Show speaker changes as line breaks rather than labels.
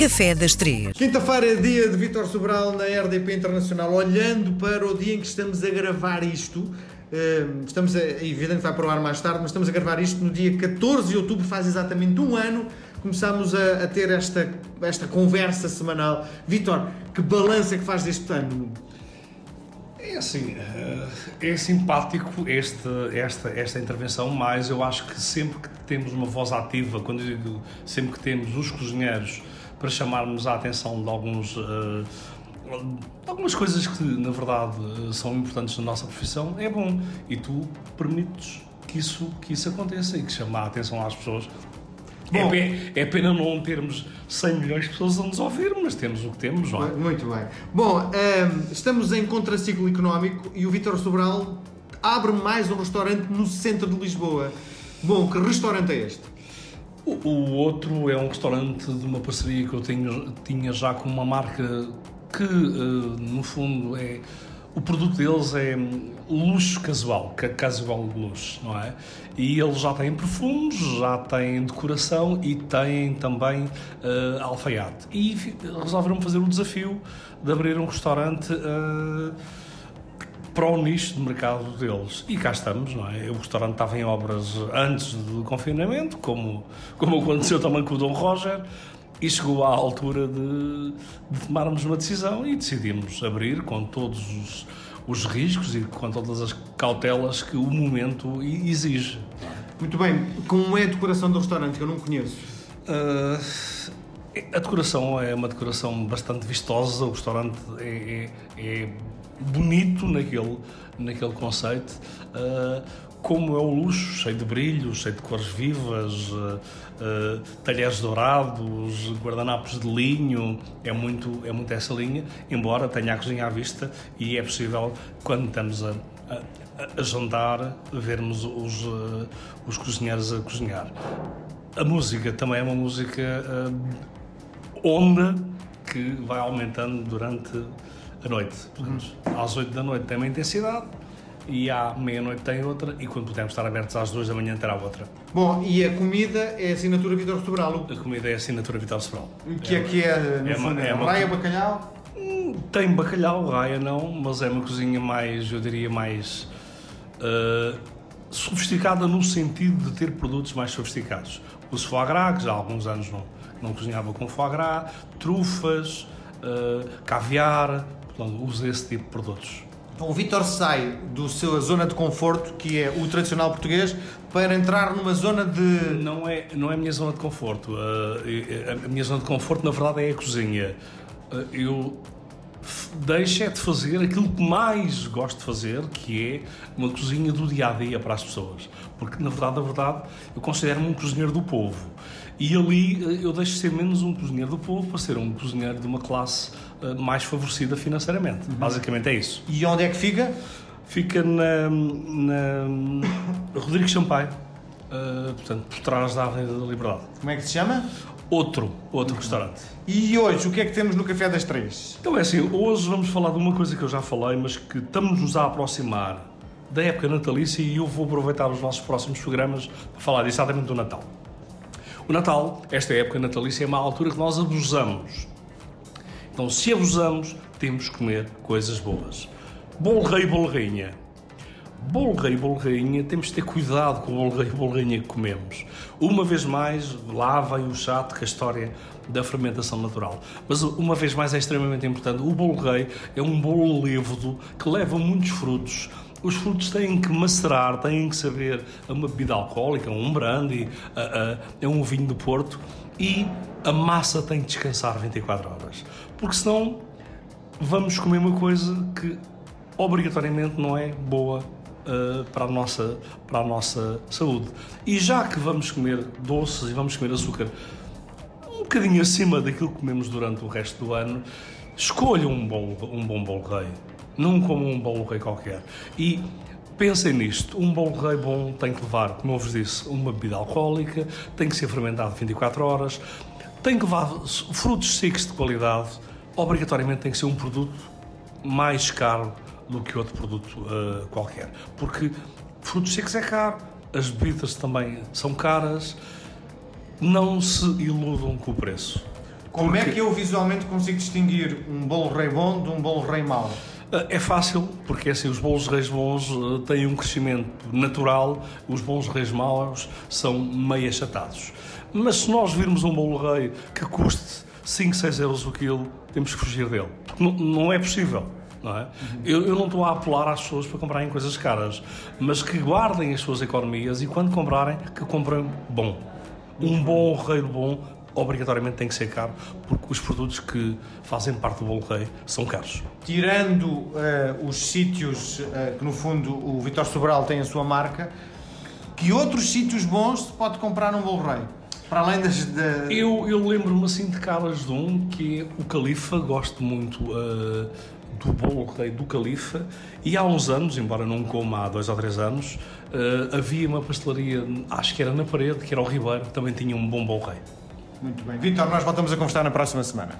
Café das Três.
Quinta-feira é dia de Vítor Sobral na RDP Internacional. Olhando para o dia em que estamos a gravar isto, eh, estamos a, é evidente que vai para o ar mais tarde, mas estamos a gravar isto no dia 14 de outubro, faz exatamente um ano. Começámos a, a ter esta, esta conversa semanal. Vítor, que balança que faz deste ano?
É assim, eh, é simpático este, esta, esta intervenção, mas eu acho que sempre que temos uma voz ativa, quando digo sempre que temos os cozinheiros para chamarmos a atenção de alguns uh, algumas coisas que na verdade são importantes na nossa profissão é bom e tu permites que isso que isso aconteça e que chamar a atenção às pessoas é Bom, é, é, pena não termos 100 milhões de pessoas a nos ouvir, mas temos o que temos, não é?
Muito bem. Bom, um, ehm, estamos em contraciclo económico e o Vítor Sobral abre mais um restaurante no centro de Lisboa. Bom, que restaurante é este?
O, outro é um restaurante de uma parceria que eu tenho, tinha já com uma marca que, uh, no fundo, é o produto deles é luxo casual, casual luxo, não é? E eles já têm perfumes, já têm decoração e têm também uh, alfaiate. E resolveram fazer o desafio de abrir um restaurante uh, para o nicho de mercado deles. E cá estamos, não é? O restaurante estava em obras antes do confinamento, como, como aconteceu também com o Dom Roger. E chegou à altura de, de tomarmos uma decisão e decidimos abrir com todos os, os riscos e com todas as cautelas que o momento exige.
Muito bem. Como é a decoração do restaurante, que eu não conheço?
Uh, a decoração é uma decoração bastante vistosa, o restaurante é, é, é bonito naquele, naquele conceito. Uh, como é o luxo, cheio de brilhos, cheio de cores vivas, uh, uh, talheres dourados, guardanapos de linho, é muito, é muito essa linha, embora tenha a cozinha à vista e é possível, quando estamos a, a, a jantar, vermos os, uh, os cozinheiros a cozinhar. A música também é uma música onda que vai aumentando durante a noite. Portanto, às 8 da noite tem uma intensidade, e à meia-noite tem outra e quando pudermos estar abertos às duas da manhã terá outra.
Bom, e a comida é assinatura Vitor Sobral?
A comida é assinatura Vitor Sobral.
O que é, que é, no é fundo, uma, é uma... raia, bacalhau?
Hum, tem bacalhau, raia não, mas é uma cozinha mais, eu diria, mais uh, sofisticada no sentido de ter produtos mais sofisticados. O foie gras, que já há alguns anos não, não cozinhava com foie gras, trufas, uh, caviar, portanto, usa esse tipo de produtos.
Então, o Vitor sai do sua zona de conforto, que é o tradicional português, para entrar numa zona de.
Não é, não é a minha zona de conforto. Uh, a minha zona de conforto, na verdade, é a cozinha. Uh, eu deixo é de fazer aquilo que mais gosto de fazer, que é uma cozinha do dia a dia para as pessoas. Porque, na verdade, na verdade, eu considero-me um cozinheiro do povo. E ali eh, eu deixo de ser menos um cozinheiro do povo para ser um cozinheiro de uma classe uh, mais favorecida financeiramente. Uhum. Basicamente é isso.
E onde é que fica?
Fica na, na Rodrigo Champagne, uh, portanto, por trás da Avenida da Liberdade.
Como é que se chama?
Outro, outro uhum. restaurante.
E hoje, o que é que temos no Café das Três?
Então é assim, hoje vamos falar de uma coisa que eu já falei, mas que estamos-nos a aproximar da época natalícia e eu vou aproveitar os nossos próximos programas para falar exatamente do Natal. O Natal, esta época natalícia, é uma altura que nós abusamos. Então, se abusamos, temos que comer coisas boas. Bolo rei bolo rainha. Bolo rei bolo rainha, temos de ter cuidado com o bolo rei bolo rainha que comemos. Uma vez mais, lá vem o chato com a história da fermentação natural. Mas, uma vez mais, é extremamente importante. O bolo rei é um bolo levedo que leva muitos frutos, os frutos têm que macerar, têm que saber a uma bebida alcoólica, um brandy, a, a, a um vinho do Porto e a massa tem que descansar 24 horas. Porque senão vamos comer uma coisa que obrigatoriamente não é boa uh, para, a nossa, para a nossa saúde. E já que vamos comer doces e vamos comer açúcar um bocadinho acima daquilo que comemos durante o resto do ano, escolha um bom, um bom bolo rei não como um bolo rei qualquer. E pensem nisto, um bolo rei bom tem que levar, como eu vos disse, uma bebida alcoólica, tem que ser fermentado 24 horas, tem que levar frutos secos de qualidade, obrigatoriamente tem que ser um produto mais caro do que outro produto uh, qualquer. Porque frutos secos é caro, as bebidas também são caras, não se iludam com o preço.
Como
Porque-
é que eu visualmente consigo distinguir um bolo rei bom de um bolo rei mau?
É fácil, porque assim, os bolos reis bons eh, têm um crescimento natural, os bons reis maus são meio achatados. Mas se nós virmos um bolo rei que custe 5, 6 euros o quilo, temos que fugir dele. Porque não, não é possível. Não é? eu, eu não estou a apelar às pessoas para comprarem coisas caras, mas que guardem as suas economias e quando comprarem, que comprem bom. Um bom rei bom obrigatoriamente tem que ser caro, porque os produtos que fazem parte do bolo rei são caros.
Tirando eh, os sítios eh, que no fundo o Vitor Sobral tem a sua marca, que outros sítios bons se pode comprar num bolo rei? Para além das. da-
Eu, eu lembro-me assim de caras de um que é o Califa, gosto muito uh, do bolo rei do Califa e há uns anos, embora não coma há dois ou três anos, uh, havia uma pastelaria, acho que era na parede, que era o Ribeiro, que também tinha um bom bolo rei.
Muito bem. Vitor, nós voltamos a conversar na próxima semana.